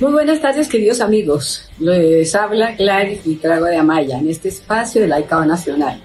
Muy buenas tardes, queridos amigos. Les habla Gladys Vitrago de Amaya en este espacio de Laicado Nacional.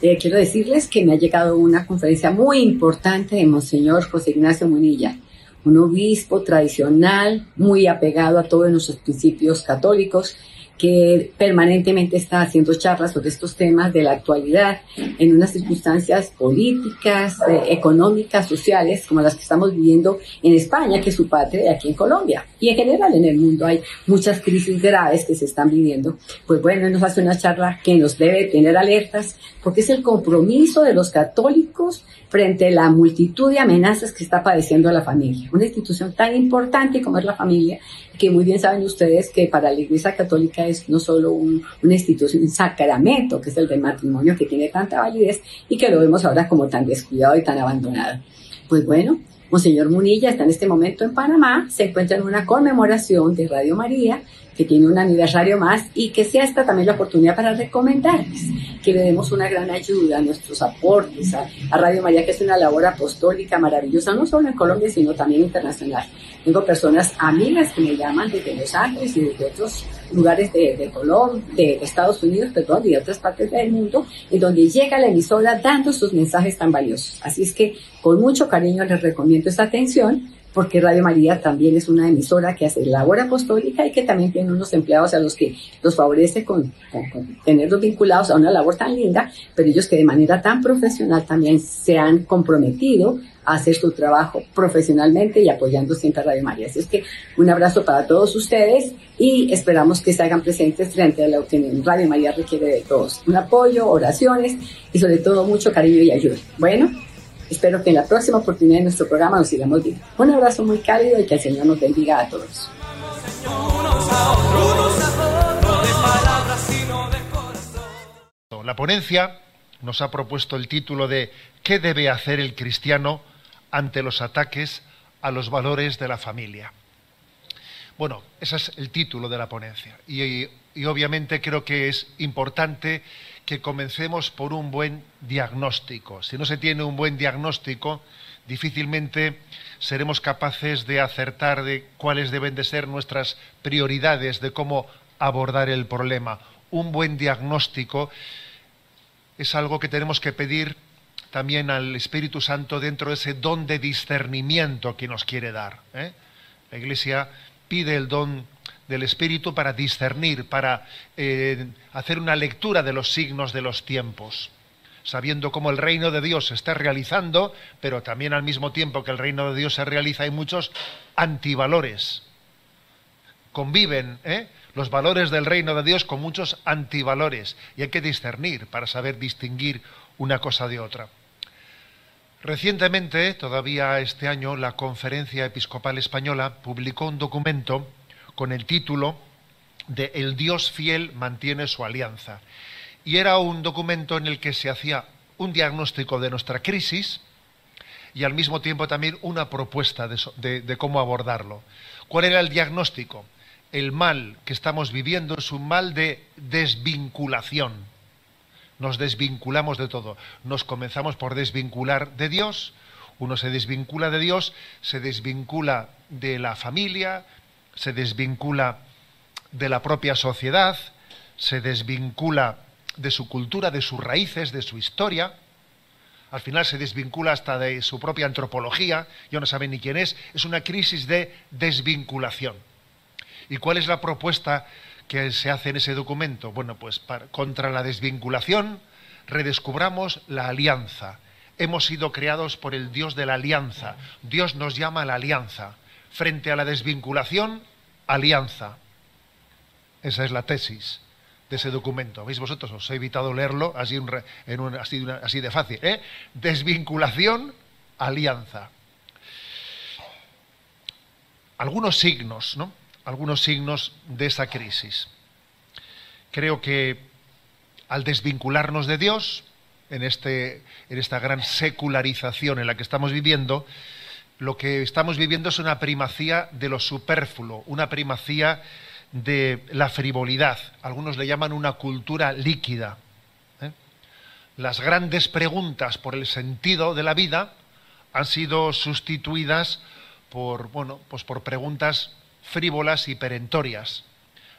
Eh, quiero decirles que me ha llegado una conferencia muy importante de Monseñor José Ignacio Munilla, un obispo tradicional, muy apegado a todos nuestros principios católicos que permanentemente está haciendo charlas sobre estos temas de la actualidad en unas circunstancias políticas, eh, económicas, sociales, como las que estamos viviendo en España, que es su patria, y aquí en Colombia. Y en general en el mundo hay muchas crisis graves que se están viviendo. Pues bueno, nos hace una charla que nos debe tener alertas, porque es el compromiso de los católicos frente a la multitud de amenazas que está padeciendo la familia. Una institución tan importante como es la familia, que muy bien saben ustedes que para la Iglesia Católica es no solo un, una institución, un sacramento, que es el del matrimonio, que tiene tanta validez y que lo vemos ahora como tan descuidado y tan abandonado. Pues bueno, Monseñor Munilla está en este momento en Panamá, se encuentra en una conmemoración de Radio María que tiene un aniversario más y que sea esta también la oportunidad para recomendarles que le demos una gran ayuda a nuestros aportes a, Radio María, que es una labor apostólica maravillosa, no solo en Colombia, sino también internacional. Tengo personas amigas que me llaman desde Los Ángeles y desde otros lugares de, de Colombia, de Estados Unidos, perdón, y de otras partes del mundo, en donde llega la emisora dando sus mensajes tan valiosos. Así es que con mucho cariño les recomiendo esta atención porque Radio María también es una emisora que hace labor apostólica y que también tiene unos empleados a los que los favorece con, tenerlos vinculados a una labor tan linda, pero ellos que de manera tan profesional también se han comprometido a hacer su trabajo profesionalmente y apoyando siempre a Radio María. Así es que un abrazo para todos ustedes y esperamos que se hagan presentes frente a lo que Radio María requiere de todos. Un apoyo, oraciones y sobre todo mucho cariño y ayuda. Bueno, Espero que en la próxima oportunidad de nuestro programa nos sigamos viendo. Un abrazo muy cálido y que el Señor nos bendiga a todos. La ponencia nos ha propuesto el título de ¿Qué debe hacer el cristiano ante los ataques a los valores de la familia? Bueno, ese es el título de la ponencia. Y, y obviamente creo que es importante que comencemos por un buen diagnóstico. Si no se tiene un buen diagnóstico, difícilmente seremos capaces de acertar de cuáles deben de ser nuestras prioridades, de cómo abordar el problema. Un buen diagnóstico es algo que tenemos que pedir también al Espíritu Santo dentro de ese don de discernimiento que nos quiere dar. ¿eh? La Iglesia pide el don del Espíritu para discernir, para eh, hacer una lectura de los signos de los tiempos, sabiendo cómo el reino de Dios se está realizando, pero también al mismo tiempo que el reino de Dios se realiza hay muchos antivalores. Conviven ¿eh? los valores del reino de Dios con muchos antivalores y hay que discernir para saber distinguir una cosa de otra. Recientemente, todavía este año, la Conferencia Episcopal Española publicó un documento con el título de El Dios fiel mantiene su alianza. Y era un documento en el que se hacía un diagnóstico de nuestra crisis y al mismo tiempo también una propuesta de, cómo abordarlo. ¿Cuál era el diagnóstico? El mal que estamos viviendo es un mal de desvinculación. Nos desvinculamos de todo. Nos comenzamos por desvincular de Dios. Uno se desvincula de Dios, se desvincula de la familia, se desvincula de la propia sociedad, se desvincula de su cultura, de sus raíces, de su historia, al final se desvincula hasta de su propia antropología, ya no sabe ni quién es, es una crisis de desvinculación. ¿Y cuál es la propuesta que se hace en ese documento? Bueno, pues contra la desvinculación redescubramos la alianza. Hemos sido creados por el Dios de la alianza. Dios nos llama a la alianza frente a la desvinculación, alianza. Esa es la tesis de ese documento. ¿Veis vosotros? Os he evitado leerlo así, en así, de fácil. ¿eh? Desvinculación, alianza. Algunos signos, ¿no? Algunos signos de esa crisis. Creo que al desvincularnos de Dios, en, este, en esta gran secularización en la que estamos viviendo, lo que estamos viviendo es una primacía de lo superfluo, una primacía de la frivolidad. Algunos le llaman una cultura líquida. ¿eh? Las grandes preguntas por el sentido de la vida han sido sustituidas por, bueno, pues por preguntas frívolas y perentorias.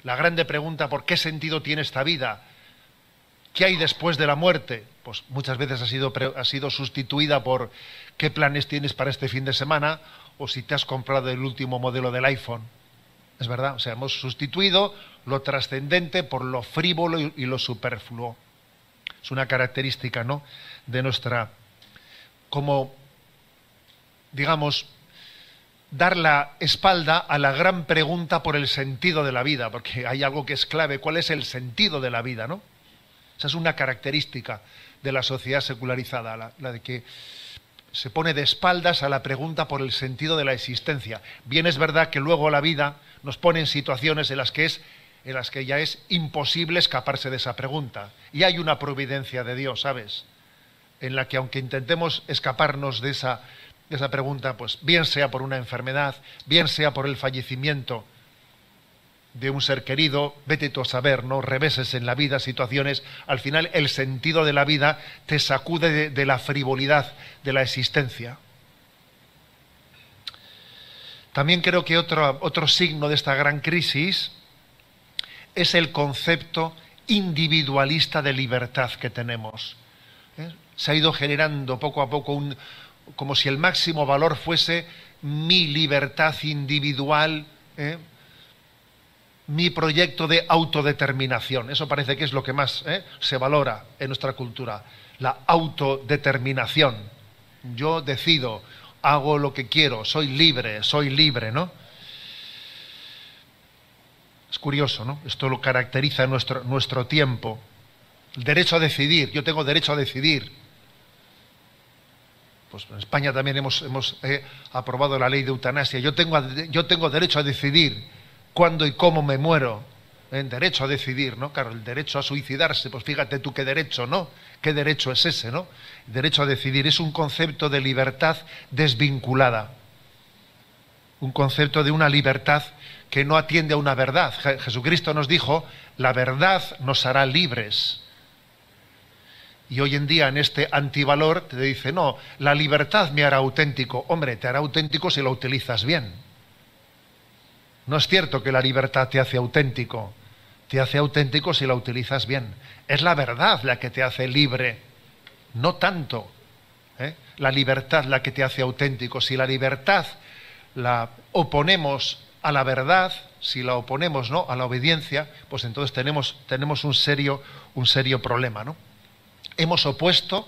La grande pregunta, ¿por qué sentido tiene esta vida? ¿Qué hay después de la muerte? Pues muchas veces ha sido, ha sido sustituida por qué planes tienes para este fin de semana o si te has comprado el último modelo del iPhone. Es verdad, o sea, hemos sustituido lo trascendente por lo frívolo y, lo superfluo. Es una característica, ¿no? De nuestra, como, digamos, dar la espalda a la gran pregunta por el sentido de la vida, porque hay algo que es clave, ¿cuál es el sentido de la vida, no? Esa es una característica de la sociedad secularizada, la, de que se pone de espaldas a la pregunta por el sentido de la existencia. Bien es verdad que luego la vida nos pone en situaciones en las que es en las que ya es imposible escaparse de esa pregunta. Y hay una providencia de Dios, ¿sabes? En la que aunque intentemos escaparnos de esa, de esa pregunta, pues bien sea por una enfermedad, bien sea por el fallecimiento de un ser querido, vete tú a saber, ¿no? Reveses en la vida, situaciones, al final el sentido de la vida te sacude de, la frivolidad de la existencia. También creo que otro, otro signo de esta gran crisis es el concepto individualista de libertad que tenemos. ¿eh? Se ha ido generando poco a poco un, como si el máximo valor fuese mi libertad individual, ¿eh? Mi proyecto de autodeterminación. Eso parece que es lo que más ¿eh? se valora en nuestra cultura, la autodeterminación. Yo decido, hago lo que quiero, soy libre, soy libre, ¿no? Es curioso, ¿no? Esto lo caracteriza nuestro, nuestro tiempo. El derecho a decidir, yo tengo derecho a decidir. Pues en España también hemos, hemos eh, aprobado la ley de eutanasia. Yo tengo, yo tengo derecho a decidir cuándo y cómo me muero. ¿eh? derecho a decidir, ¿no? Claro, el derecho a suicidarse, pues fíjate tú qué derecho, ¿no? ¿Qué derecho es ese, ¿no? El derecho a decidir es un concepto de libertad desvinculada. Un concepto de una libertad que no atiende a una verdad. Jesucristo nos dijo, la verdad nos hará libres. Y hoy en día en este antivalor te dice, no, la libertad me hará auténtico. Hombre, te hará auténtico si lo utilizas bien. No es cierto que la libertad te hace auténtico, te hace auténtico si la utilizas bien. Es la verdad la que te hace libre, no tanto ¿eh? la libertad la que te hace auténtico. Si la libertad la oponemos a la verdad, si la oponemos ¿no? a la obediencia, pues entonces tenemos, tenemos un, serio, un serio problema. ¿no? Hemos opuesto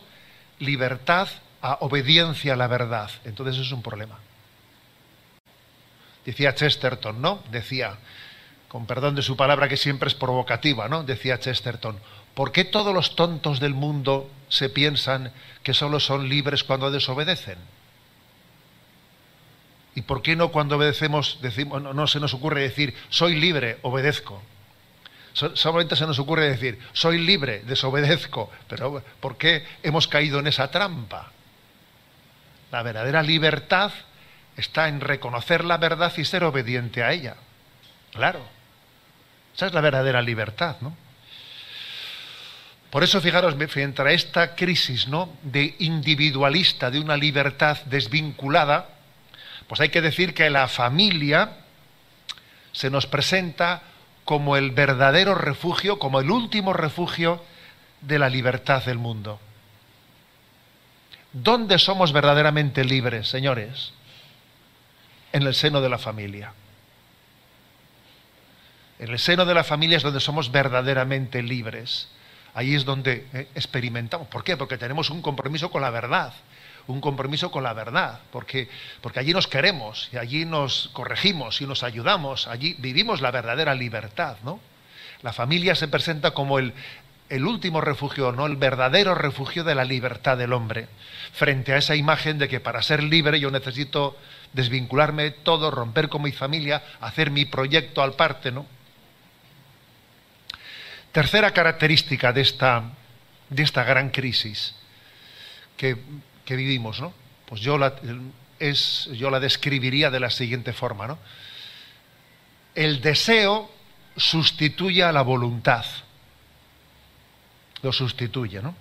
libertad a obediencia a la verdad. Entonces es un problema. Decía Chesterton, ¿no? Decía, con perdón de su palabra que siempre es provocativa, ¿no? Decía Chesterton, ¿por qué todos los tontos del mundo se piensan que solo son libres cuando desobedecen? ¿Y por qué no cuando obedecemos decimos, no, se nos ocurre decir, soy libre, obedezco? solamente se nos ocurre decir, soy libre, desobedezco. Pero ¿por qué hemos caído en esa trampa? La verdadera libertad está en reconocer la verdad y ser obediente a ella. Claro. Esa es la verdadera libertad, ¿no? Por eso, fijaros, frente a esta crisis ¿no? de individualista, de una libertad desvinculada, pues hay que decir que la familia se nos presenta como el verdadero refugio, como el último refugio de la libertad del mundo. ¿Dónde somos verdaderamente libres, señores? En el seno de la familia. En el seno de la familia es donde somos verdaderamente libres. Ahí es donde eh, experimentamos. ¿Por qué? Porque tenemos un compromiso con la verdad un compromiso con la verdad, porque, porque allí nos queremos y allí nos corregimos y nos ayudamos, allí vivimos la verdadera libertad, ¿no? La familia se presenta como el, el último refugio, ¿no? El verdadero refugio de la libertad del hombre, frente a esa imagen de que para ser libre yo necesito desvincularme de todo, romper con mi familia, hacer mi proyecto al parte, ¿no? Tercera característica de esta, de esta gran crisis, que que vivimos, ¿no? Pues yo la, es, yo la describiría de la siguiente forma, ¿no? El deseo sustituye a la voluntad. Lo sustituye, ¿no?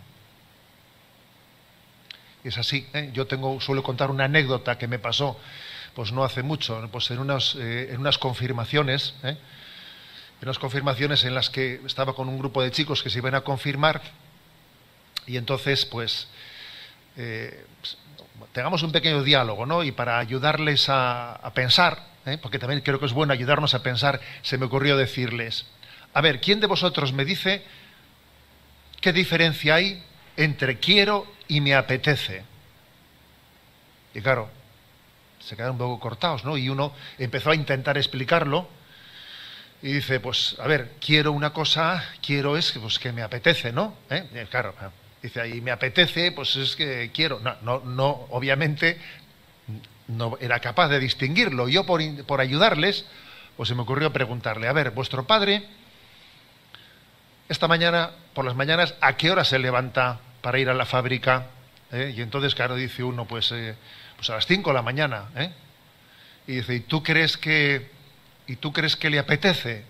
Es así. ¿eh? Yo tengo, suelo contar una anécdota que me pasó pues no hace mucho, pues en unas, eh, en unas confirmaciones, ¿eh? en unas confirmaciones en las que estaba con un grupo de chicos que se iban a confirmar y entonces pues, tengamos un pequeño diálogo, ¿no? Y para ayudarles a, a pensar, porque también creo que es bueno ayudarnos a pensar, se me ocurrió decirles, a ver, ¿quién de vosotros me dice qué diferencia hay entre quiero y me apetece? Y claro, se quedaron un poco cortados, ¿no? Y uno empezó a intentar explicarlo y dice, pues, a ver, quiero una cosa, quiero es pues, que me apetece, ¿no? ¿Eh? claro, dice, y me apetece, pues es que quiero. No, no, no obviamente no era capaz de distinguirlo. Yo por, por ayudarles, pues se me ocurrió preguntarle, a ver, vuestro padre, esta mañana, por las mañanas, ¿a qué hora se levanta para ir a la fábrica? ¿Eh? Y entonces, claro, dice uno, pues, eh, pues a las 5 de la mañana. ¿eh? Y dice, ¿y tú crees que, y tú crees que le apetece?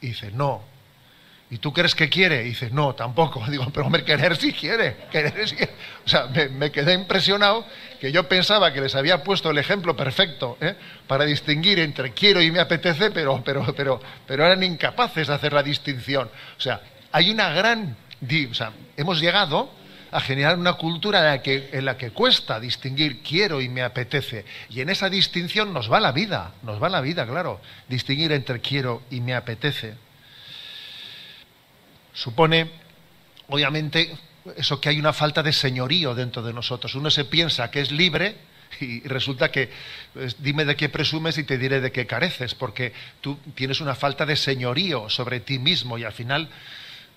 Y dice, no. ¿Y tú crees que quiere? Y dice, no, tampoco. Digo, pero hombre, querer sí quiere. Querer sí O sea, me, quedé impresionado que yo pensaba que les había puesto el ejemplo perfecto para distinguir entre quiero y me apetece, pero, pero, pero, pero eran incapaces de hacer la distinción. O sea, hay una gran... Hemos llegado a generar una cultura en la, que, en la que cuesta distinguir quiero y me apetece. Y en esa distinción nos va la vida, nos va la vida, claro, distinguir entre quiero y me apetece. Supone, obviamente, eso que hay una falta de señorío dentro de nosotros. Uno se piensa que es libre y resulta que pues, dime de qué presumes y te diré de qué careces, porque tú tienes una falta de señorío sobre ti mismo y al final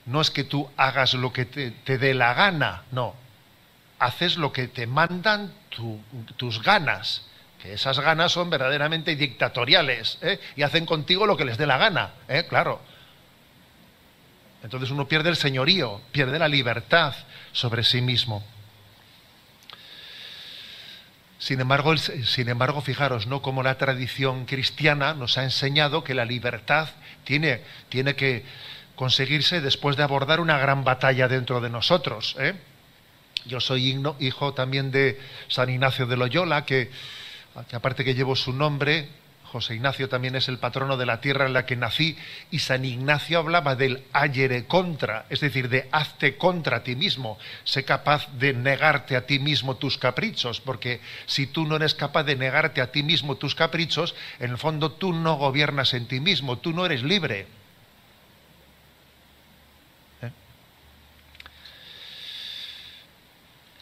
no es que tú hagas lo que te, dé la gana, no. Haces lo que te mandan tus ganas, que esas ganas son verdaderamente dictatoriales ¿eh? y hacen contigo lo que les dé la gana, ¿eh? claro. Entonces uno pierde el señorío, pierde la libertad sobre sí mismo. Sin embargo, sin embargo, fijaros, ¿no? Como la tradición cristiana nos ha enseñado que la libertad tiene, tiene que conseguirse después de abordar una gran batalla dentro de nosotros. ¿eh? Yo soy hijo también de San Ignacio de Loyola, que, aparte que llevo su nombre, José Ignacio también es el patrono de la tierra en la que nací, y San Ignacio hablaba del ayere contra, es decir, de hazte contra ti mismo, sé capaz de negarte a ti mismo tus caprichos, porque si tú no eres capaz de negarte a ti mismo tus caprichos, en el fondo tú no gobiernas en ti mismo, tú no eres libre.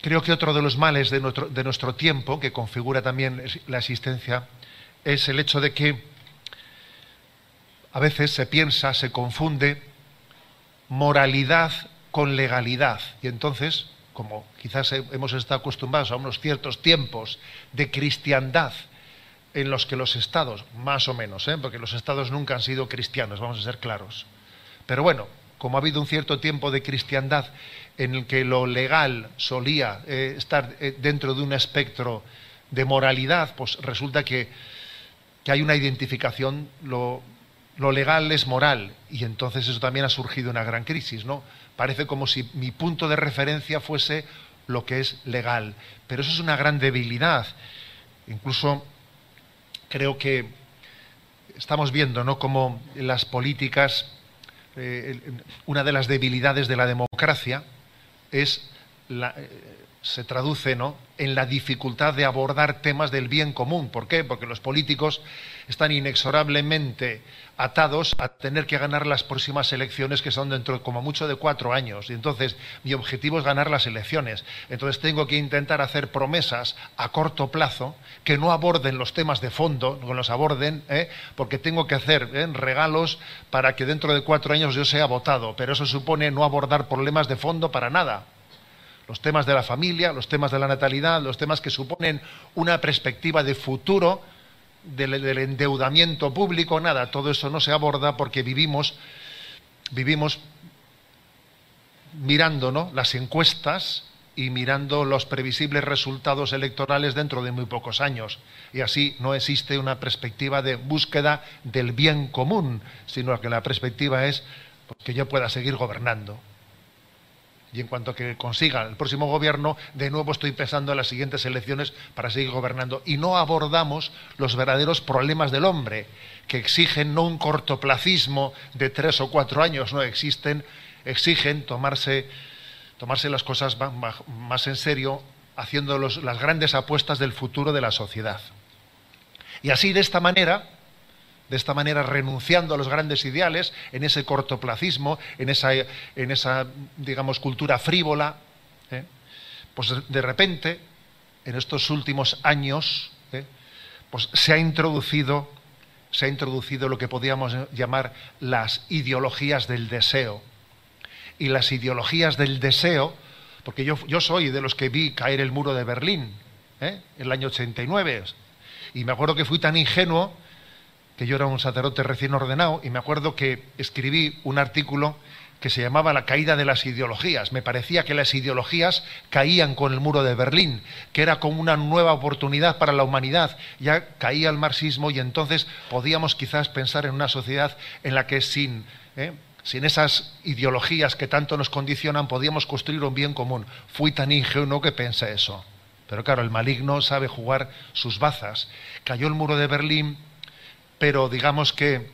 Creo que otro de los males de nuestro, tiempo, que configura también la existencia, es el hecho de que a veces se piensa, se confunde moralidad con legalidad. Y entonces, como quizás hemos estado acostumbrados a unos ciertos tiempos de cristiandad en los que los estados, más o menos, ¿eh? porque los estados nunca han sido cristianos, vamos a ser claros. Pero bueno, como ha habido un cierto tiempo de cristiandad en el que lo legal solía eh, estar eh, dentro de un espectro de moralidad, pues resulta que, hay una identificación, lo, legal es moral, y entonces eso también ha surgido una gran crisis, ¿no? Parece como si mi punto de referencia fuese lo que es legal, pero eso es una gran debilidad. Incluso creo que estamos viendo, ¿no?, como las políticas, eh, una de las debilidades de la democracia, es eh, se traduce ¿no? en la dificultad de abordar temas del bien común. ¿Por qué? Porque los políticos están inexorablemente atados a tener que ganar las próximas elecciones que son dentro como mucho de cuatro años. Y entonces mi objetivo es ganar las elecciones. Entonces tengo que intentar hacer promesas a corto plazo que no aborden los temas de fondo, no los aborden, ¿eh? porque tengo que hacer ¿eh? regalos para que dentro de cuatro años yo sea votado. Pero eso supone no abordar problemas de fondo para nada los temas de la familia, los temas de la natalidad, los temas que suponen una perspectiva de futuro del, endeudamiento público, nada, todo eso no se aborda porque vivimos, vivimos mirando ¿no? las encuestas y mirando los previsibles resultados electorales dentro de muy pocos años. Y así no existe una perspectiva de búsqueda del bien común, sino que la perspectiva es que yo pueda seguir gobernando. Y en cuanto que consiga el próximo gobierno, de nuevo estoy pensando en las siguientes elecciones para seguir gobernando. Y no abordamos los verdaderos problemas del hombre, que exigen no un cortoplacismo de tres o cuatro años, no existen, exigen tomarse, tomarse las cosas más en serio, haciendo las grandes apuestas del futuro de la sociedad. Y así, de esta manera, de esta manera renunciando a los grandes ideales, en ese cortoplacismo, en esa, en esa digamos, cultura frívola, ¿eh? pues de repente, en estos últimos años, ¿eh? pues se ha introducido se ha introducido lo que podríamos llamar las ideologías del deseo. Y las ideologías del deseo, porque yo, yo soy de los que vi caer el muro de Berlín ¿eh? en el año 89, y me acuerdo que fui tan ingenuo que yo era un sacerdote recién ordenado y me acuerdo que escribí un artículo que se llamaba La caída de las ideologías. Me parecía que las ideologías caían con el muro de Berlín, que era como una nueva oportunidad para la humanidad. Ya caía el marxismo y entonces podíamos quizás pensar en una sociedad en la que sin, ¿eh? sin esas ideologías que tanto nos condicionan podíamos construir un bien común. Fui tan ingenuo que pensé eso. Pero claro, el maligno sabe jugar sus bazas. Cayó el muro de Berlín, pero digamos que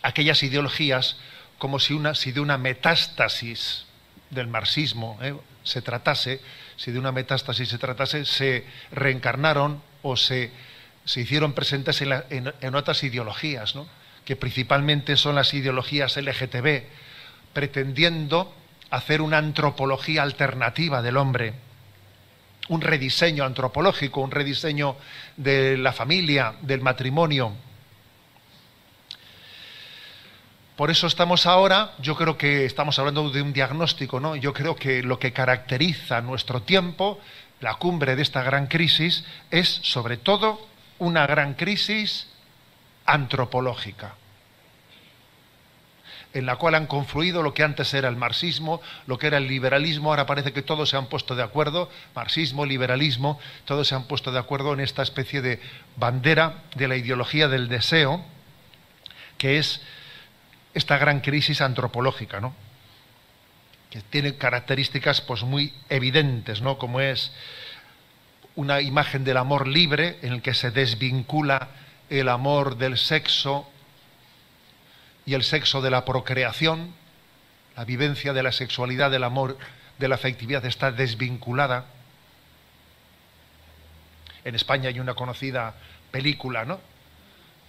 aquellas ideologías, como si, de una metástasis del marxismo ¿eh? se tratase, si de una metástasis se tratase, se reencarnaron o se, se hicieron presentes en, otras ideologías, que principalmente son las ideologías LGTB, pretendiendo hacer una antropología alternativa del hombre, un rediseño antropológico, un rediseño de la familia, del matrimonio, Por eso estamos ahora, yo creo que estamos hablando de un diagnóstico, ¿no? Yo creo que lo que caracteriza nuestro tiempo, la cumbre de esta gran crisis, es sobre todo una gran crisis antropológica, en la cual han confluido lo que antes era el marxismo, lo que era el liberalismo, ahora parece que todos se han puesto de acuerdo, marxismo, liberalismo, todos se han puesto de acuerdo en esta especie de bandera de la ideología del deseo, que es esta gran crisis antropológica, ¿no? que tiene características pues, muy evidentes, ¿no? como es una imagen del amor libre en el que se desvincula el amor del sexo y el sexo de la procreación, la vivencia de la sexualidad, del amor, de la afectividad está desvinculada. En España hay una conocida película, ¿no?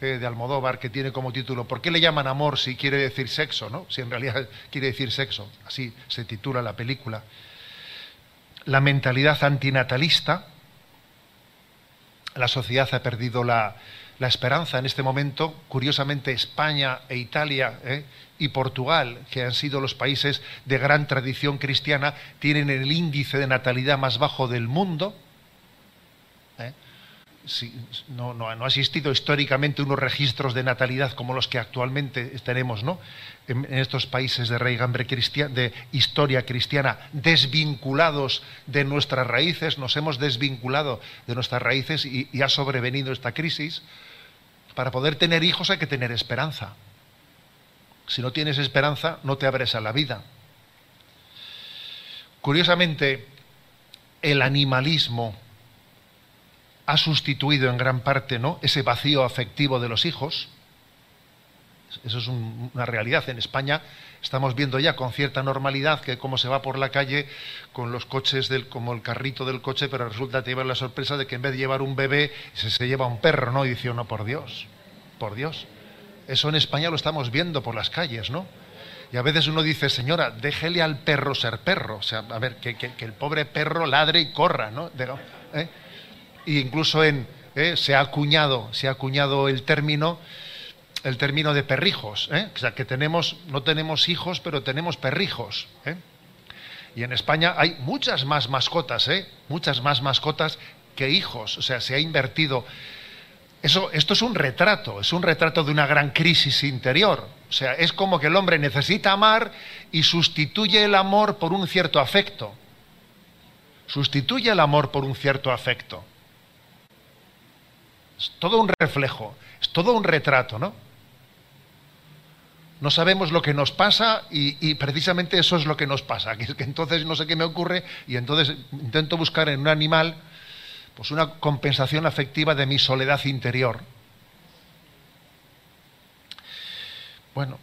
De Almodóvar que tiene como título ¿Por qué le llaman amor si quiere decir sexo? ¿no? Si en realidad quiere decir sexo. Así se titula la película. La mentalidad antinatalista. La sociedad ha perdido la, esperanza en este momento. Curiosamente, España e Italia ¿eh? y Portugal, que han sido los países de gran tradición cristiana, tienen el índice de natalidad más bajo del mundo no, ha existido históricamente unos registros de natalidad como los que actualmente tenemos ¿no? en, estos países de raigambre de historia cristiana, desvinculados de nuestras raíces, nos hemos desvinculado de nuestras raíces y, y ha sobrevenido esta crisis. Para poder tener hijos hay que tener esperanza. Si no tienes esperanza, no te abres a la vida. Curiosamente, el animalismo ha sustituido en gran parte ¿no? ese vacío afectivo de los hijos. Eso es una realidad. En España estamos viendo ya con cierta normalidad que como se va por la calle con los coches del, como el carrito del coche, pero resulta que lleva la sorpresa de que en vez de llevar un bebé se, se lleva un perro, ¿no? Y dice no, por Dios, por Dios. Eso en España lo estamos viendo por las calles, ¿no? Y a veces uno dice, señora, déjele al perro ser perro. O sea, a ver, que, que, el pobre perro ladre y corra, ¿no? ¿eh? E incluso en, eh, se, ha acuñado, se ha acuñado el término el término de perrijos, ¿eh? o sea que tenemos, no tenemos hijos, pero tenemos perrijos. ¿eh? Y en España hay muchas más mascotas, muchas más mascotas que hijos, o sea, se ha invertido. Esto es un retrato, es un retrato de una gran crisis interior. O sea, es como que el hombre necesita amar y sustituye el amor por un cierto afecto. Sustituye el amor por un cierto afecto. Es todo un reflejo, es todo un retrato, ¿no? No sabemos lo que nos pasa y, precisamente eso es lo que nos pasa. Que, que entonces no sé qué me ocurre y entonces intento buscar en un animal pues una compensación afectiva de mi soledad interior. Bueno,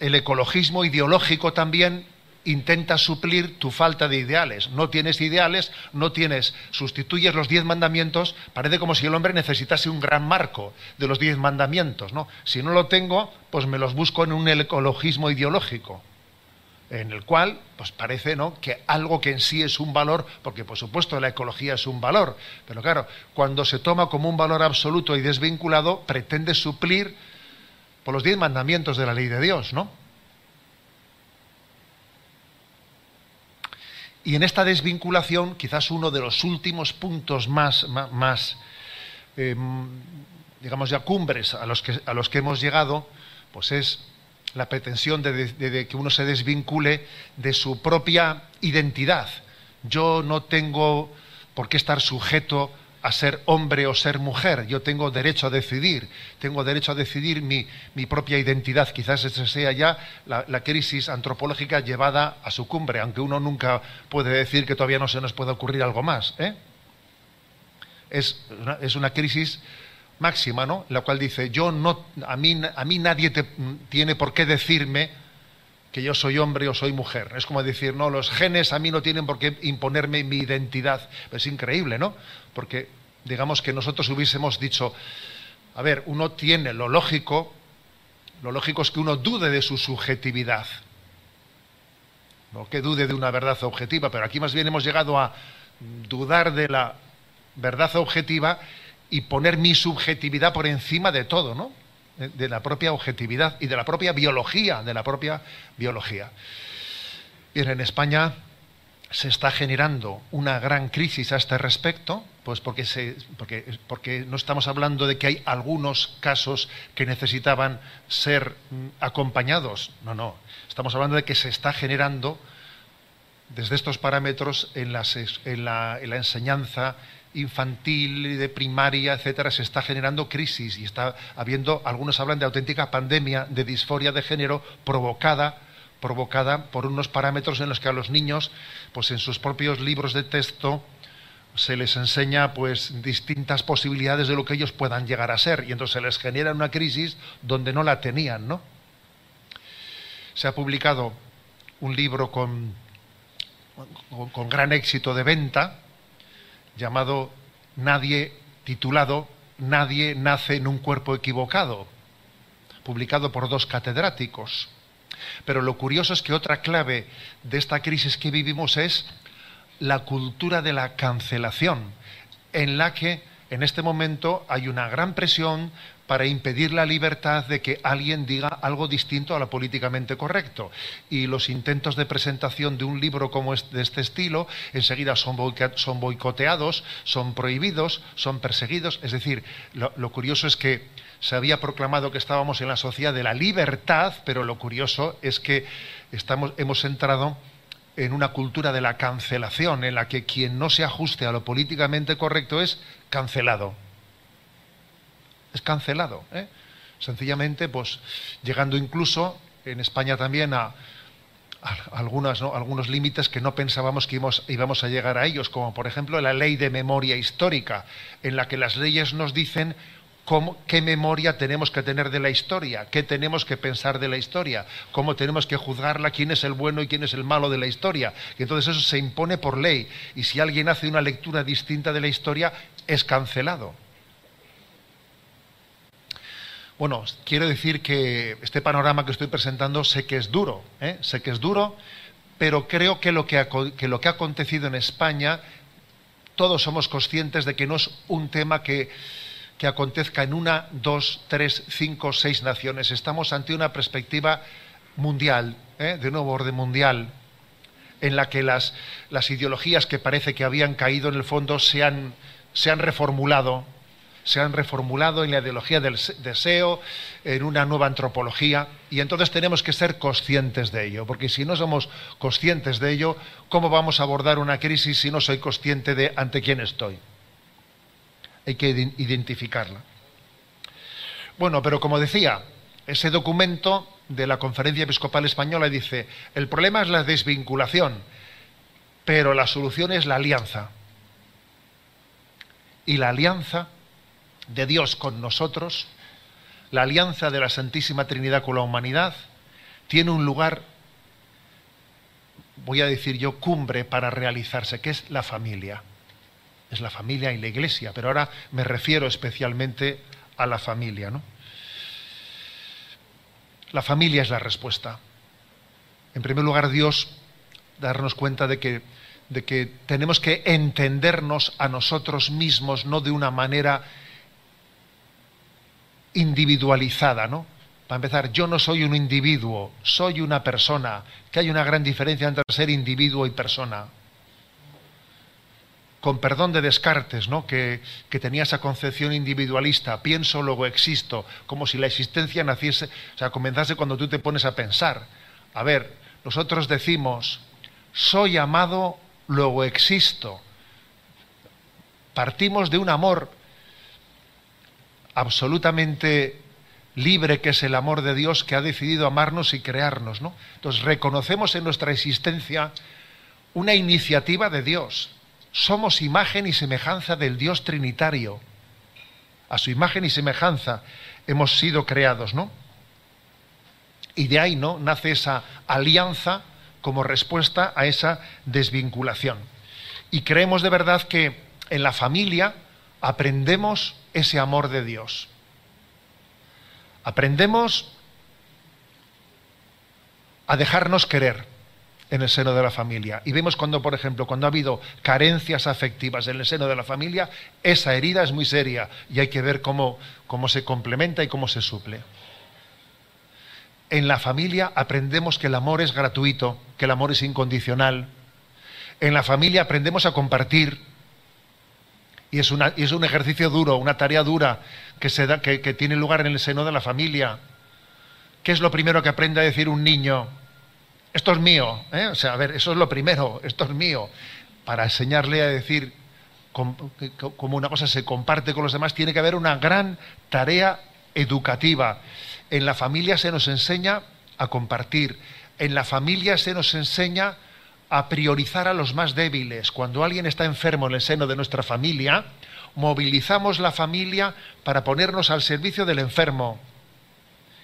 el ecologismo ideológico también intenta suplir tu falta de ideales. No tienes ideales, no tienes, sustituyes los diez mandamientos, parece como si el hombre necesitase un gran marco de los diez mandamientos. ¿no? Si no lo tengo, pues me los busco en un ecologismo ideológico, en el cual pues parece ¿no? que algo que en sí es un valor, porque por supuesto la ecología es un valor, pero claro, cuando se toma como un valor absoluto y desvinculado, pretende suplir por los diez mandamientos de la ley de Dios, ¿no? Y en esta desvinculación, quizás uno de los últimos puntos más, em, digamos ya cumbres a los, que, a los que hemos llegado, pues es la pretensión de, que uno se desvincule de su propia identidad. Yo no tengo por qué estar sujeto a ser hombre o ser mujer. Yo tengo derecho a decidir, tengo derecho a decidir mi, propia identidad. Quizás esa sea ya la, crisis antropológica llevada a su cumbre, aunque uno nunca puede decir que todavía no se nos puede ocurrir algo más. ¿eh? Es, una, crisis máxima, ¿no? La cual dice, yo no, a mí, a mí nadie tiene por qué decirme que yo soy hombre o soy mujer. Es como decir, no, los genes a mí no tienen por qué imponerme mi identidad. Es increíble, ¿no? Porque digamos que nosotros hubiésemos dicho, a ver, uno tiene lo lógico, lo lógico es que uno dude de su subjetividad, no que dude de una verdad objetiva, pero aquí más bien hemos llegado a dudar de la verdad objetiva y poner mi subjetividad por encima de todo, ¿no? De la propia objetividad y de la propia biología, de la propia biología. Bien, en España se está generando una gran crisis a este respecto, pues porque, se, porque, porque, no estamos hablando de que hay algunos casos que necesitaban ser mm, acompañados, no, no, estamos hablando de que se está generando desde estos parámetros en, en, la, en la enseñanza infantil, de primaria, etcétera, se está generando crisis y está habiendo, algunos hablan de auténtica pandemia de disforia de género provocada provocada por unos parámetros en los que a los niños, pues en sus propios libros de texto, se les enseña pues distintas posibilidades de lo que ellos puedan llegar a ser y entonces se les genera una crisis donde no la tenían, ¿no? Se ha publicado un libro con, con, gran éxito de venta llamado Nadie titulado Nadie nace en un cuerpo equivocado, publicado por dos catedráticos. Pero lo curioso es que otra clave de esta crisis que vivimos es la cultura de la cancelación, en la que en este momento hay una gran presión para impedir la libertad de que alguien diga algo distinto a lo políticamente correcto. Y los intentos de presentación de un libro como de este estilo enseguida son, boicoteados, son prohibidos, son perseguidos. Es decir, lo curioso es que se había proclamado que estábamos en la sociedad de la libertad, pero lo curioso es que estamos, hemos entrado en una cultura de la cancelación, en la que quien no se ajuste a lo políticamente correcto es cancelado. Es cancelado. ¿eh? Sencillamente, pues llegando incluso en España también a, algunos límites que no pensábamos que íbamos a llegar a ellos, como por ejemplo la ley de memoria histórica, en la que las leyes nos dicen qué memoria tenemos que tener de la historia, qué tenemos que pensar de la historia, cómo tenemos que juzgarla, quién es el bueno y quién es el malo de la historia. Y entonces eso se impone por ley. Y si alguien hace una lectura distinta de la historia, es cancelado. Bueno, quiero decir que este panorama que estoy presentando sé que es duro, ¿eh? sé que es duro, pero creo que lo que, ha acontecido en España, todos somos conscientes de que no es un tema que que acontezca en una, dos, tres, cinco, seis naciones. Estamos ante una perspectiva mundial, ¿eh? de nuevo orden mundial, en la que las, las, ideologías que parece que habían caído en el fondo se han, se han reformulado, se han reformulado en la ideología del deseo, en una nueva antropología, y entonces tenemos que ser conscientes de ello, porque si no somos conscientes de ello, ¿cómo vamos a abordar una crisis si no soy consciente de ante quién estoy? hay que identificarla. Bueno, pero como decía, ese documento de la Conferencia Episcopal Española dice, el problema es la desvinculación, pero la solución es la alianza. Y la alianza de Dios con nosotros, la alianza de la Santísima Trinidad con la humanidad, tiene un lugar, voy a decir yo, cumbre para realizarse, que es la familia. Es la familia y la iglesia, pero ahora me refiero especialmente a la familia, ¿no? La familia es la respuesta. En primer lugar, Dios darnos cuenta de que, de que tenemos que entendernos a nosotros mismos, no de una manera individualizada, ¿no? Para empezar, yo no soy un individuo, soy una persona, que hay una gran diferencia entre ser individuo y persona con perdón de Descartes, ¿no? que, tenía esa concepción individualista, pienso, luego existo, como si la existencia naciese, o sea, comenzase cuando tú te pones a pensar. A ver, nosotros decimos, soy amado, luego existo. Partimos de un amor absolutamente libre que es el amor de Dios que ha decidido amarnos y crearnos, ¿no? Entonces reconocemos en nuestra existencia una iniciativa de Dios, somos imagen y semejanza del Dios Trinitario. A su imagen y semejanza hemos sido creados, ¿no? Y de ahí, ¿no? Nace esa alianza como respuesta a esa desvinculación. Y creemos de verdad que en la familia aprendemos ese amor de Dios. Aprendemos a dejarnos querer en el seno de la familia. Y vemos cuando, por ejemplo, cuando ha habido carencias afectivas en el seno de la familia, esa herida es muy seria y hay que ver cómo, cómo se complementa y cómo se suple. En la familia aprendemos que el amor es gratuito, que el amor es incondicional. En la familia aprendemos a compartir. Y es, una, es un ejercicio duro, una tarea dura que, se da, que, que tiene lugar en el seno de la familia. ¿Qué es lo primero que aprende a decir un niño? esto es mío, ¿eh? o sea, a ver, eso es lo primero, esto es mío, para enseñarle a decir como una cosa se comparte con los demás, tiene que haber una gran tarea educativa. En la familia se nos enseña a compartir, en la familia se nos enseña a priorizar a los más débiles. Cuando alguien está enfermo en el seno de nuestra familia, movilizamos la familia para ponernos al servicio del enfermo.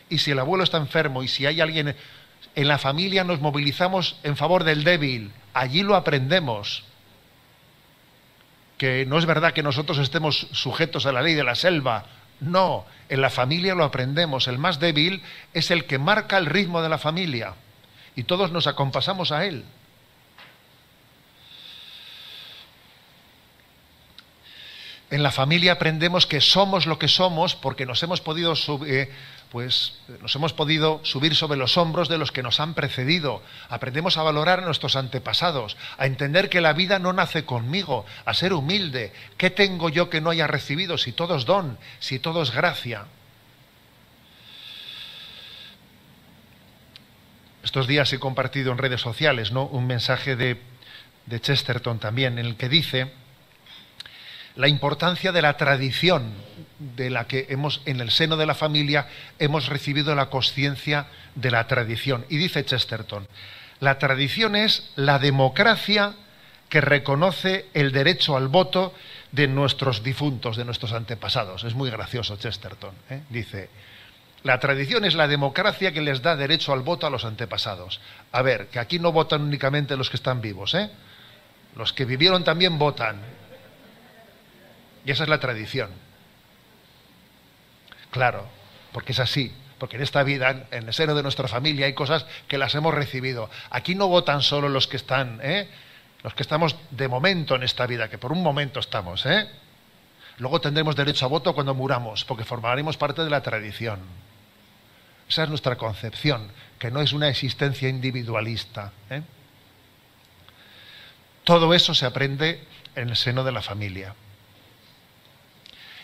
Y si el abuelo está enfermo y si hay alguien en la familia nos movilizamos en favor del débil, allí lo aprendemos. Que no es verdad que nosotros estemos sujetos a la ley de la selva, no, en la familia lo aprendemos, el más débil es el que marca el ritmo de la familia y todos nos acompasamos a él. En la familia aprendemos que somos lo que somos porque nos hemos podido subir, pues nos hemos podido subir sobre los hombros de los que nos han precedido. Aprendemos a valorar a nuestros antepasados, a entender que la vida no nace conmigo, a ser humilde. ¿Qué tengo yo que no haya recibido si todo es don, si todo es gracia? Estos días he compartido en redes sociales ¿no? un mensaje de, de Chesterton también, en el que dice la importancia de la tradición de la que hemos en el seno de la familia hemos recibido la conciencia de la tradición. Y dice Chesterton, la tradición es la democracia que reconoce el derecho al voto de nuestros difuntos, de nuestros antepasados. Es muy gracioso Chesterton. ¿eh? Dice, la tradición es la democracia que les da derecho al voto a los antepasados. A ver, que aquí no votan únicamente los que están vivos, ¿eh? Los que vivieron también votan. Y esa es la tradición. Claro, porque es así. Porque en esta vida, en el seno de nuestra familia, hay cosas que las hemos recibido. Aquí no votan solo los que están, ¿eh? los que estamos de momento en esta vida, que por un momento estamos. ¿eh? Luego tendremos derecho a voto cuando muramos, porque formaremos parte de la tradición. Esa es nuestra concepción, que no es una existencia individualista. ¿eh? Todo eso se aprende en el seno de la familia.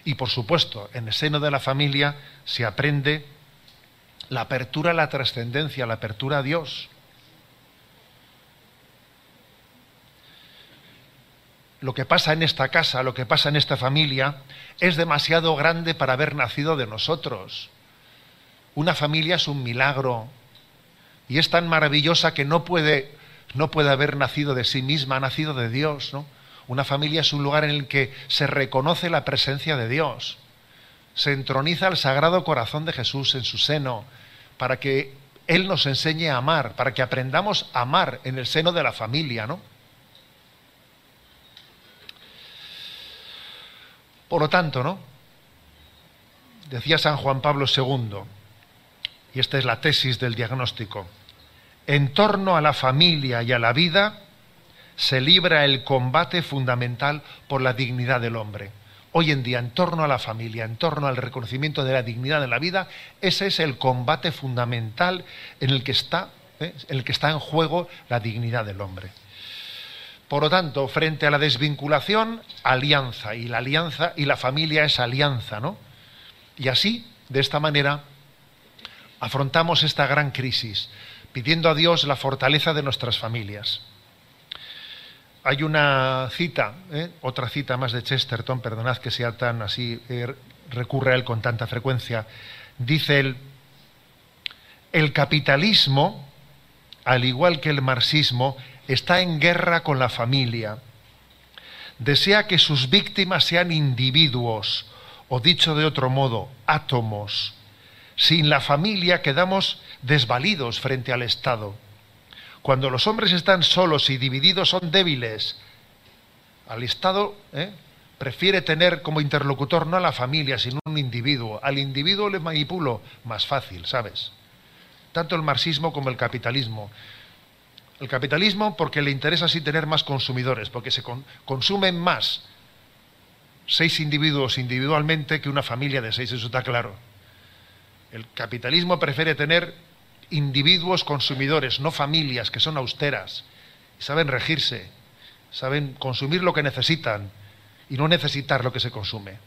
Y por supuesto, en el seno de la familia se aprende la apertura a la trascendencia, la apertura a Dios. Lo que pasa en esta casa, lo que pasa en esta familia, es demasiado grande para haber nacido de nosotros. una familia es un milagro y es tan maravillosa que no puede, no puede haber nacido de sí misma, ha nacido de Dios. ¿no? Una familia es un lugar en el que se reconoce la presencia de Dios, se entroniza el sagrado corazón de Jesús en su seno, para que Él nos enseñe a amar, para que aprendamos a amar en el seno de la familia, ¿no? Por lo tanto, ¿no? Decía San Juan Pablo II, y esta es la tesis del diagnóstico, en torno a la familia y a la vida se libra el combate fundamental por la dignidad del hombre. Hoy en día, en torno a la familia, en torno al reconocimiento de la dignidad de la vida, ese es el combate fundamental en el que está, ¿eh? en, el que está en juego la dignidad del hombre. Por lo tanto, frente a la desvinculación, alianza, y la alianza y la familia es alianza, ¿no? Y así, de esta manera, afrontamos esta gran crisis, pidiendo a Dios la fortaleza de nuestras familias. Hay una cita, ¿eh? otra cita más de Chesterton, perdonad que sea tan así, eh, recurre a él con tanta frecuencia. Dice él, el capitalismo, al igual que el marxismo, está en guerra con la familia. Desea que sus víctimas sean individuos, o dicho de otro modo, átomos. Sin la familia quedamos desvalidos frente al Estado. Cuando los hombres están solos y divididos son débiles. Al Estado ¿eh? prefiere tener como interlocutor no a la familia, sino un individuo. Al individuo le manipulo más fácil, ¿sabes? Tanto el marxismo como el capitalismo. El capitalismo porque le interesa así tener más consumidores, porque se consumen más seis individuos individualmente que una familia de seis, eso está claro. El capitalismo prefiere tener individuos consumidores, no familias que son austeras, y saben regirse, saben consumir lo que necesitan y no necesitar lo que se consume.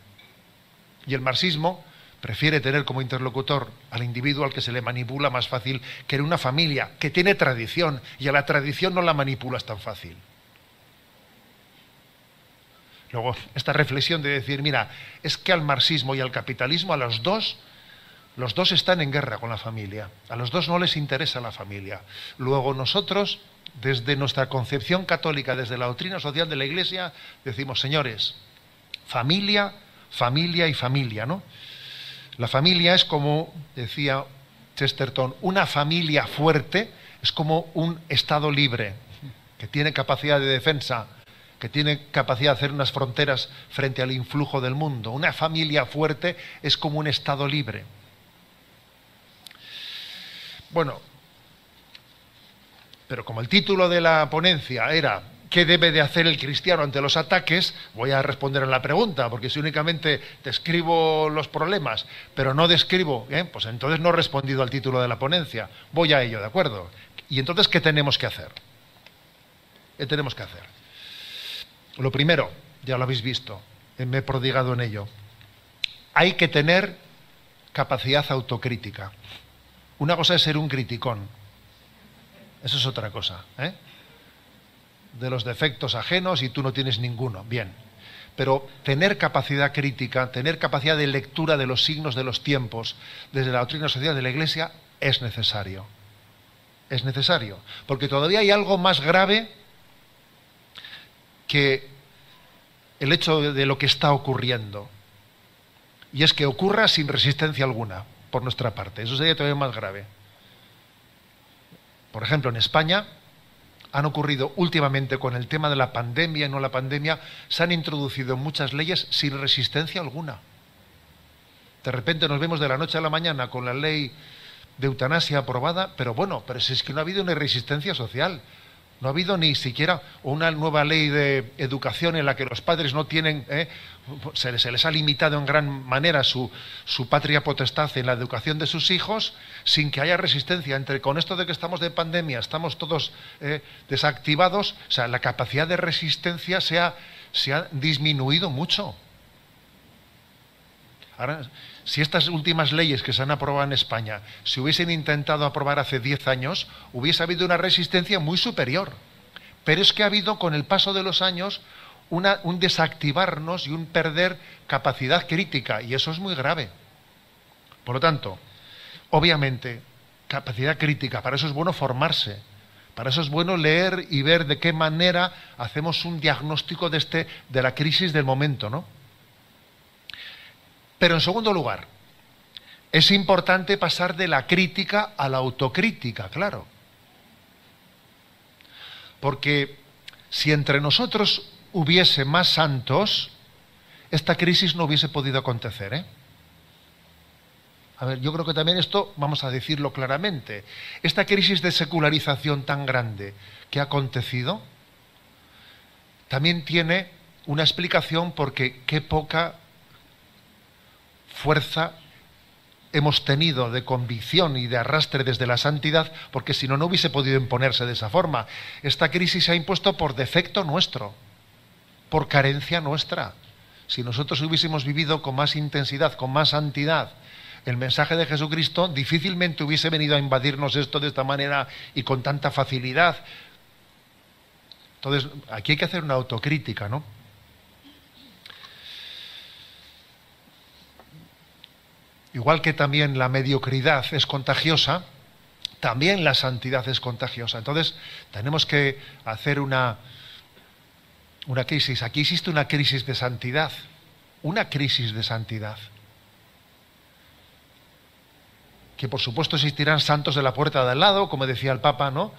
Y el marxismo prefiere tener como interlocutor al individuo al que se le manipula más fácil que en una familia que tiene tradición y a la tradición no la manipulas tan fácil. Luego, esta reflexión de decir, mira, es que al marxismo y al capitalismo, a los dos, los dos están en guerra con la familia. A los dos no les interesa la familia. Luego nosotros, desde nuestra concepción católica, desde la doctrina social de la Iglesia, decimos, señores, familia, familia y familia, ¿no? La familia es como, decía Chesterton, una familia fuerte es como un Estado libre, que tiene capacidad de defensa, que tiene capacidad de hacer unas fronteras frente al influjo del mundo. Una familia fuerte es como un Estado libre. Bueno, pero como el título de la ponencia era ¿Qué debe de hacer el cristiano ante los ataques? Voy a responder a la pregunta, porque si únicamente describo los problemas, pero no describo, ¿eh? pues entonces no he respondido al título de la ponencia. Voy a ello, ¿de acuerdo? Y entonces, ¿qué tenemos que hacer? ¿Qué tenemos que hacer? Lo primero, ya lo habéis visto, eh, me he prodigado en ello. Hay que tener capacidad autocrítica. Una cosa es ser un criticón. Eso es otra cosa. ¿eh? de los defectos ajenos y tú no tienes ninguno. Bien. Pero tener capacidad crítica, tener capacidad de lectura de los signos de los tiempos desde la doctrina social de la Iglesia es necesario. Es necesario. Porque todavía hay algo más grave que el hecho de lo que está ocurriendo. Y es que ocurra sin resistencia alguna por nuestra parte. Eso sería todavía más grave. Por ejemplo, en España han ocurrido últimamente con el tema de la pandemia y no la pandemia, se han introducido muchas leyes sin resistencia alguna. De repente nos vemos de la noche a la mañana con la ley de eutanasia aprobada, pero bueno, pero si es que no ha habido una resistencia social. No ha habido ni siquiera una nueva ley de educación en la que los padres no tienen, ¿eh? se, les ha limitado en gran manera su, patria potestad en la educación de sus hijos, sin que haya resistencia. Entre con esto de que estamos de pandemia, estamos todos ¿eh? desactivados, o sea, la capacidad de resistencia se ha, se ha disminuido mucho. Ahora, si estas últimas leyes que se han aprobado en España se hubiesen intentado aprobar hace 10 años, hubiese habido una resistencia muy superior. Pero es que ha habido con el paso de los años un desactivarnos y un perder capacidad crítica, y eso es muy grave. Por lo tanto, Obviamente, capacidad crítica, para eso es bueno formarse, para eso es bueno leer y ver de qué manera hacemos un diagnóstico de, este, de la crisis del momento, ¿no? Pero en segundo lugar, es importante pasar de la crítica a la autocrítica, claro. Porque si entre nosotros hubiese más santos, esta crisis no hubiese podido acontecer. ¿eh? A ver, yo creo que también esto, vamos a decirlo claramente, esta crisis de secularización tan grande que ha acontecido, también tiene una explicación porque qué poca fuerza hemos tenido de convicción y de arrastre desde la santidad, porque si no, no hubiese podido imponerse de esa forma. Esta crisis se ha impuesto por defecto nuestro, por carencia nuestra. Si nosotros hubiésemos vivido con más intensidad, con más santidad, el mensaje de Jesucristo, difícilmente hubiese venido a invadirnos esto de esta manera y con tanta facilidad. Entonces, aquí hay que hacer una autocrítica, ¿no? Igual que también la mediocridad es contagiosa, también la santidad es contagiosa. Entonces, tenemos que hacer una, una crisis. Aquí existe una crisis de santidad, una crisis de santidad. Que por supuesto existirán santos de la puerta de al lado, como decía el Papa, ¿no?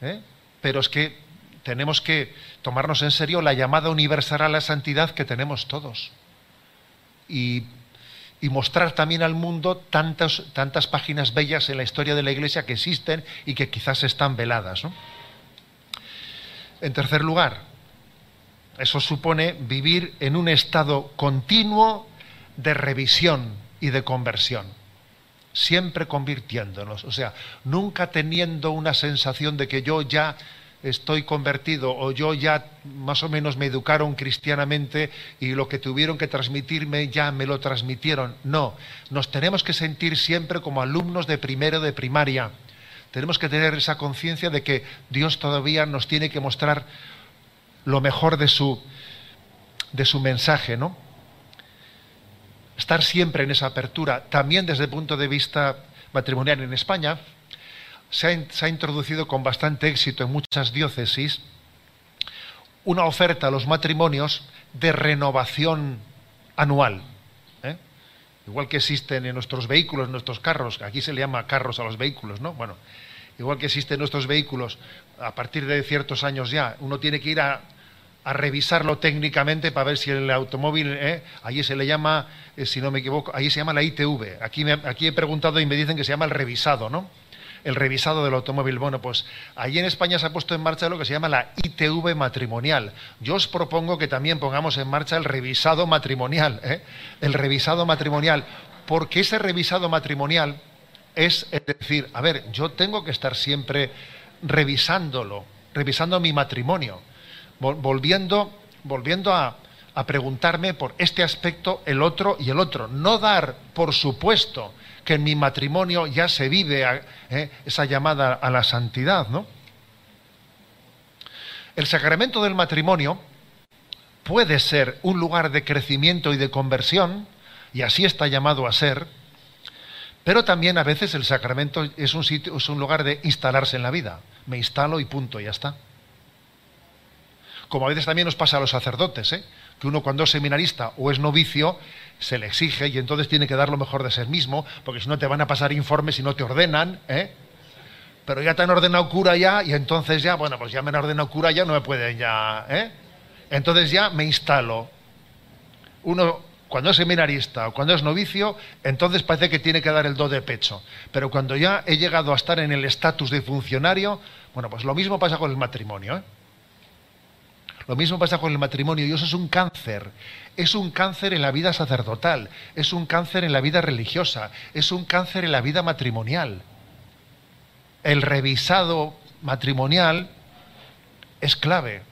¿Eh? Pero es que tenemos que tomarnos en serio la llamada universal a la santidad que tenemos todos. Y y mostrar también al mundo tantas, tantas páginas bellas en la historia de la Iglesia que existen y que quizás están veladas. En tercer lugar, eso supone vivir en un estado continuo de revisión y de conversión, siempre convirtiéndonos, o sea, nunca teniendo una sensación de que yo ya estoy convertido o yo ya más o menos me educaron cristianamente y lo que tuvieron que transmitirme ya me lo transmitieron. No, nos tenemos que sentir siempre como alumnos de primero de primaria. Tenemos que tener esa conciencia de que Dios todavía nos tiene que mostrar lo mejor de su, de su mensaje, ¿no? Estar siempre en esa apertura, también desde el punto de vista matrimonial en España, se ha, introducido con bastante éxito en muchas diócesis una oferta a los matrimonios de renovación anual. ¿eh? Igual que existen en nuestros vehículos, en nuestros carros, aquí se le llama carros a los vehículos, ¿no? Bueno, igual que existen nuestros vehículos, a partir de ciertos años ya, uno tiene que ir a, revisarlo técnicamente para ver si el automóvil, ¿eh? allí se le llama, eh, si no me equivoco, allí se llama la ITV. Aquí, aquí he preguntado y me dicen que se llama el revisado, ¿no? El revisado del automóvil. Bueno, pues allí en España se ha puesto en marcha lo que se llama la ITV matrimonial. Yo os propongo que también pongamos en marcha el revisado matrimonial, ¿eh? el revisado matrimonial, porque ese revisado matrimonial es, decir, a ver, yo tengo que estar siempre revisándolo, revisando mi matrimonio, volviendo, volviendo a, a preguntarme por este aspecto, el otro y el otro. No dar por supuesto que en mi matrimonio ya se vive eh, esa llamada a la santidad, ¿no? El sacramento del matrimonio puede ser un lugar de crecimiento y de conversión, y así está llamado a ser, pero también a veces el sacramento es un sitio, es un lugar de instalarse en la vida. Me instalo y punto, ya está. Como a veces también nos pasa a los sacerdotes, ¿eh? Que uno cuando es seminarista o es novicio, se le exige y entonces tiene que dar lo mejor de ser mismo, porque si no te van a pasar informes y no te ordenan, ¿eh? Pero ya te han ordenado cura ya, y entonces ya, bueno, pues ya me han ordenado cura ya, no me pueden ya, ¿eh? Entonces ya me instalo. Uno, cuando es seminarista o cuando es novicio, entonces parece que tiene que dar el do de pecho. Pero cuando ya he llegado a estar en el estatus de funcionario, bueno, pues lo mismo pasa con el matrimonio, ¿eh? Lo mismo pasa con el matrimonio y eso es un cáncer. Es un cáncer en la vida sacerdotal, es un cáncer en la vida religiosa, es un cáncer en la vida matrimonial. El revisado matrimonial es clave.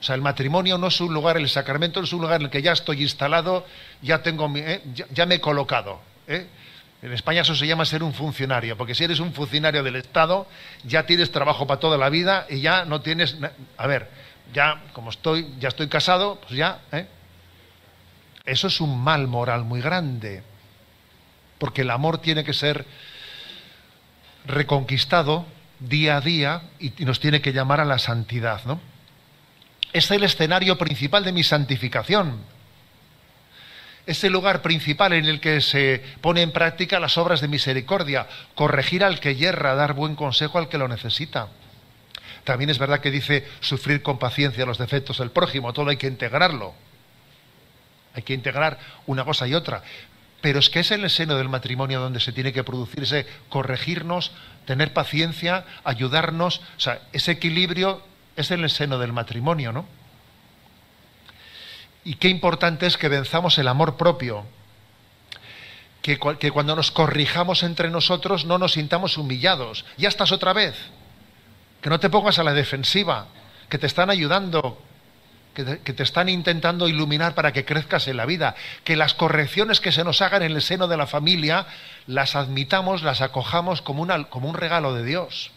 O sea, el matrimonio no es un lugar, el sacramento no es un lugar en el que ya estoy instalado, ya tengo, eh, ya, me he colocado. ¿eh? En España eso se llama ser un funcionario, porque si eres un funcionario del Estado, ya tienes trabajo para toda la vida y ya no tienes... A ver, ya como estoy, ya estoy casado, pues ya, ¿eh? Eso es un mal moral muy grande, porque el amor tiene que ser reconquistado día a día y nos tiene que llamar a la santidad, ¿no? Es el escenario principal de mi santificación. Es el lugar principal en el que se pone en práctica las obras de misericordia, corregir al que yerra, dar buen consejo al que lo necesita. También es verdad que dice sufrir con paciencia los defectos del prójimo, todo hay que integrarlo. Hay que integrar una cosa y otra. Pero es que es en el seno del matrimonio donde se tiene que producirse, corregirnos, tener paciencia, ayudarnos. O sea, ese equilibrio es en el seno del matrimonio, ¿no? Y qué importante es que venzamos el amor propio. Que, que cuando nos corrijamos entre nosotros no nos sintamos humillados. Ya estás otra vez. Que no te pongas a la defensiva. Que te están ayudando, que te, están intentando iluminar para que crezcas en la vida, que las correcciones que se nos hagan en el seno de la familia las admitamos, las acojamos como, como un regalo de Dios.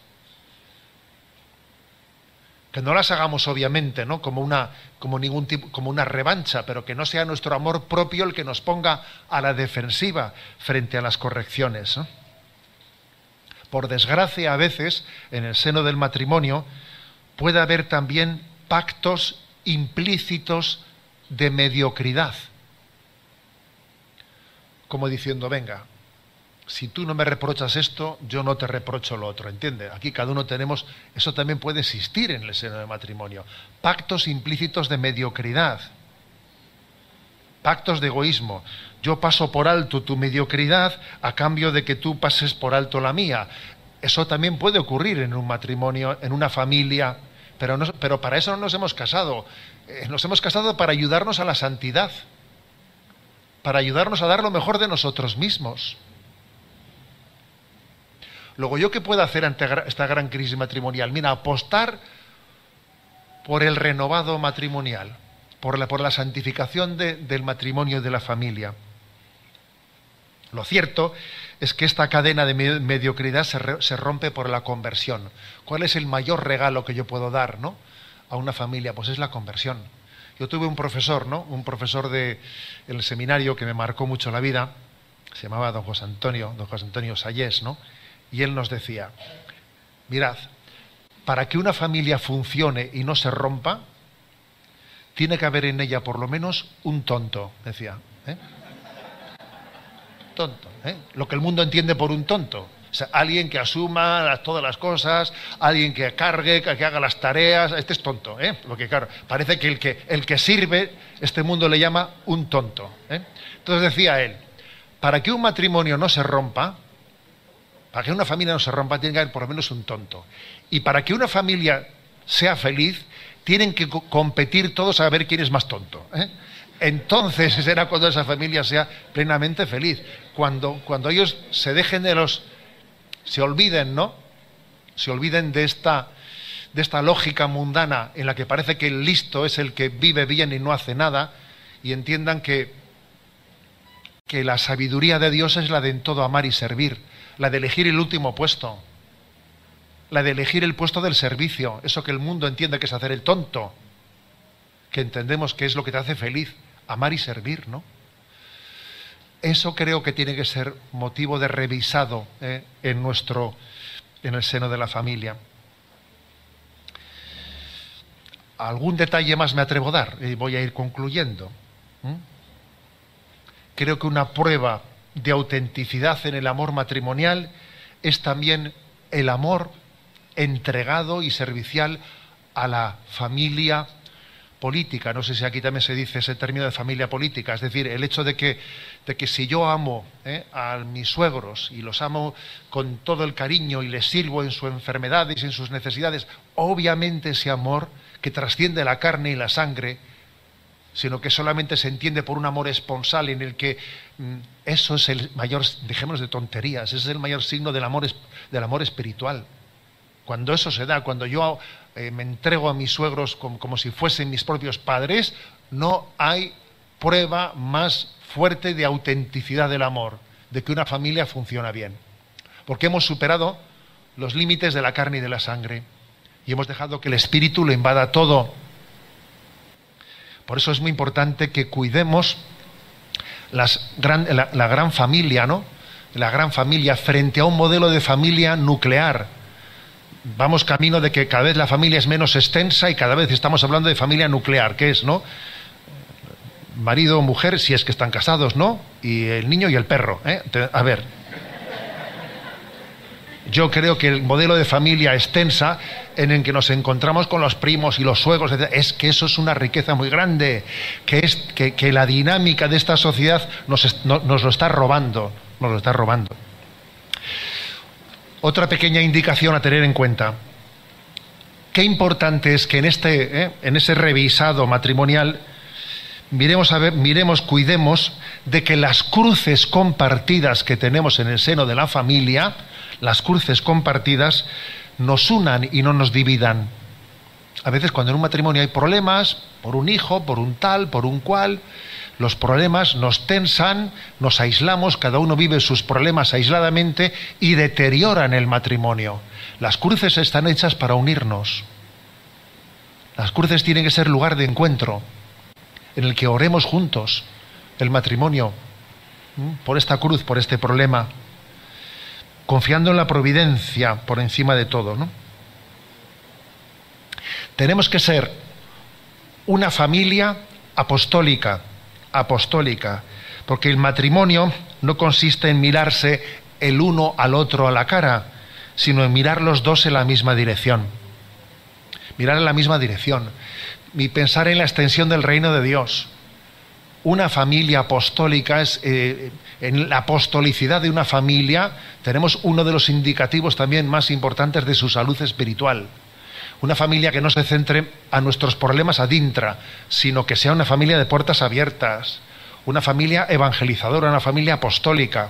Que no las hagamos obviamente, ¿no? Como una, como ningún tipo, como una revancha, pero que no sea nuestro amor propio el que nos ponga a la defensiva frente a las correcciones. Por desgracia, a veces, en el seno del matrimonio, puede haber también pactos implícitos de mediocridad. Como diciendo, venga, si tú no me reprochas esto, yo no te reprocho lo otro, ¿entiendes? Aquí cada uno tenemos, eso también puede existir en el seno del matrimonio. Pactos implícitos de mediocridad. Pactos de egoísmo. Yo paso por alto tu mediocridad a cambio de que tú pases por alto la mía. Eso también puede ocurrir en un matrimonio, en una familia, pero, pero para eso no nos hemos casado. Eh, nos hemos casado para ayudarnos a la santidad, para ayudarnos a dar lo mejor de nosotros mismos. Luego, ¿yo qué puedo hacer ante esta gran crisis matrimonial? Mira, apostar por el renovado matrimonial, por la, por la santificación del matrimonio y de la familia. Lo cierto es que esta cadena de mediocridad se, rompe por la conversión. ¿Cuál es el mayor regalo que yo puedo dar ¿no? a una familia? Pues es la conversión. Yo tuve un profesor, ¿no? un profesor del el seminario que me marcó mucho la vida, se llamaba don José Antonio, don José Antonio Sayés, ¿no? y él nos decía, mirad, para que una familia funcione y no se rompa, tiene que haber en ella por lo menos un tonto, decía. ¿eh? tonto. ¿eh? Lo que el mundo entiende por un tonto. Alguien que asuma todas las cosas, alguien que cargue, que, haga las tareas. Este es tonto. ¿eh? Lo que, claro, parece que el, que el que sirve, este mundo le llama un tonto. ¿eh? Entonces decía él, para que un matrimonio no se rompa, para que una familia no se rompa, tiene que haber por lo menos un tonto. Y para que una familia sea feliz, tienen que competir todos a ver quién es más tonto. ¿eh? entonces será cuando esa familia sea plenamente feliz. Cuando, cuando ellos se dejen de los, se olviden, ¿no? Se olviden de esta, de esta lógica mundana en la que parece que el listo es el que vive bien y no hace nada, y entiendan que, que la sabiduría de Dios es la de en todo amar y servir, la de elegir el último puesto, la de elegir el puesto del servicio, eso que el mundo entiende que es hacer el tonto, que entendemos que es lo que te hace feliz amar y servir, ¿no? Eso creo que tiene que ser motivo de revisado ¿eh? en nuestro, en el seno de la familia. Algún detalle más me atrevo a dar y voy a ir concluyendo. Creo que una prueba de autenticidad en el amor matrimonial es también el amor entregado y servicial a la familia política, no sé si aquí también se dice ese término de familia política, es decir, el hecho de que, de que si yo amo eh, a mis suegros y los amo con todo el cariño y les sirvo en sus enfermedades y en sus necesidades, obviamente ese amor que trasciende la carne y la sangre, sino que solamente se entiende por un amor esponsal en el que mm, eso es el mayor, dejémonos de tonterías, ese es el mayor signo del amor, del amor espiritual. Cuando eso se da, cuando yo eh, me entrego a mis suegros como, si fuesen mis propios padres, no hay prueba más fuerte de autenticidad del amor, de que una familia funciona bien. Porque hemos superado los límites de la carne y de la sangre y hemos dejado que el espíritu lo invada todo. Por eso es muy importante que cuidemos la, la, gran familia, ¿no? la gran familia, frente a un modelo de familia nuclear. Vamos camino de que cada vez la familia es menos extensa y cada vez estamos hablando de familia nuclear, que es, ¿no? Marido o mujer, si es que están casados, ¿no? Y el niño y el perro. ¿eh? A ver, yo creo que el modelo de familia extensa en el que nos encontramos con los primos y los suegros, es que eso es una riqueza muy grande, que, es, que, la dinámica de esta sociedad nos, nos, lo está robando, nos lo está robando. Otra pequeña indicación a tener en cuenta. Qué importante es que en, este, ¿eh? en ese revisado matrimonial miremos, a ver, miremos, cuidemos de que las cruces compartidas que tenemos en el seno de la familia, las cruces compartidas nos unan y no nos dividan. A veces cuando en un matrimonio hay problemas, por un hijo, por un tal, por un cual, los problemas nos tensan, nos aislamos, cada uno vive sus problemas aisladamente y deterioran el matrimonio. Las cruces están hechas para unirnos. Las cruces tienen que ser lugar de encuentro, en el que oremos juntos el matrimonio, por esta cruz, por este problema confiando en la providencia por encima de todo. Tenemos que ser una familia apostólica, apostólica, porque el matrimonio no consiste en mirarse el uno al otro a la cara, sino en mirar los dos en la misma dirección. Mirar en la misma dirección. Y pensar en la extensión del reino de Dios una familia apostólica es, eh, en la apostolicidad de una familia tenemos uno de los indicativos también más importantes de su salud espiritual. Una familia que no se centre a nuestros problemas adintra, sino que sea una familia de puertas abiertas, una familia evangelizadora, una familia apostólica.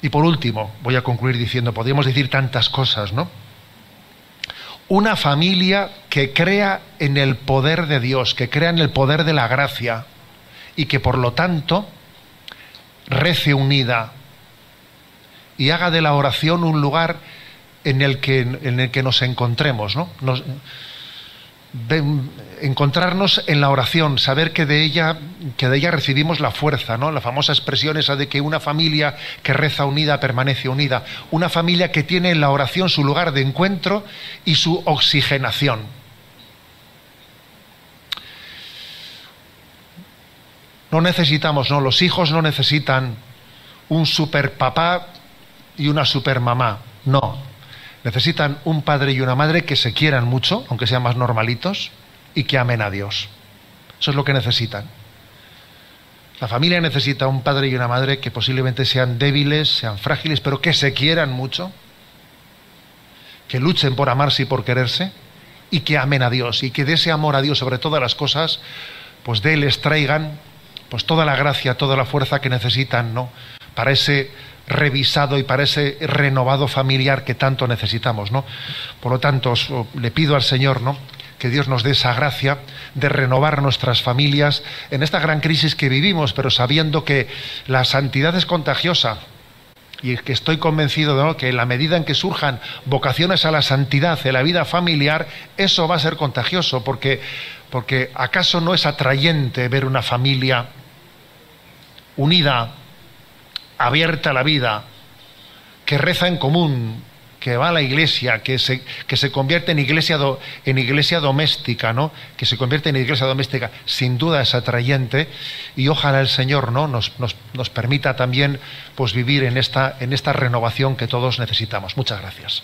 Y por último, voy a concluir diciendo, podríamos decir tantas cosas, ¿no? una familia que crea en el poder de Dios, que crea en el poder de la gracia y que por lo tanto rece unida y haga de la oración un lugar en el que, en el que nos encontremos, ¿no? encontrarnos en la oración, saber que de ella, que de ella recibimos la fuerza, ¿no? La famosa expresión esa de que una familia que reza unida permanece unida, una familia que tiene en la oración su lugar de encuentro y su oxigenación. No necesitamos, no, los hijos no necesitan un super papá y una super mamá, no. Necesitan un padre y una madre que se quieran mucho, aunque sean más normalitos, y que amen a Dios. Eso es lo que necesitan. La familia necesita un padre y una madre que posiblemente sean débiles, sean frágiles, pero que se quieran mucho, que luchen por amarse y por quererse, y que amen a Dios, y que de ese amor a Dios sobre todas las cosas, pues de él les traigan pues toda la gracia, toda la fuerza que necesitan, ¿no? Para ese revisado y para ese renovado familiar que tanto necesitamos, ¿no? Por lo tanto, le pido al Señor, ¿no? que Dios nos dé esa gracia de renovar nuestras familias en esta gran crisis que vivimos, pero sabiendo que la santidad es contagiosa. Y que estoy convencido de que en la medida en que surjan vocaciones a la santidad en la vida familiar, eso va a ser contagioso, porque, porque ¿acaso no es atrayente ver una familia unida, abierta la vida, que reza en común, que va a la iglesia, que se, que se convierte en iglesia, en iglesia doméstica, ¿no? Que se convierte en iglesia doméstica, sin duda es atrayente y ojalá el Señor, ¿no? Nos, nos, nos permita también pues, vivir en esta, en esta renovación que todos necesitamos. Muchas gracias.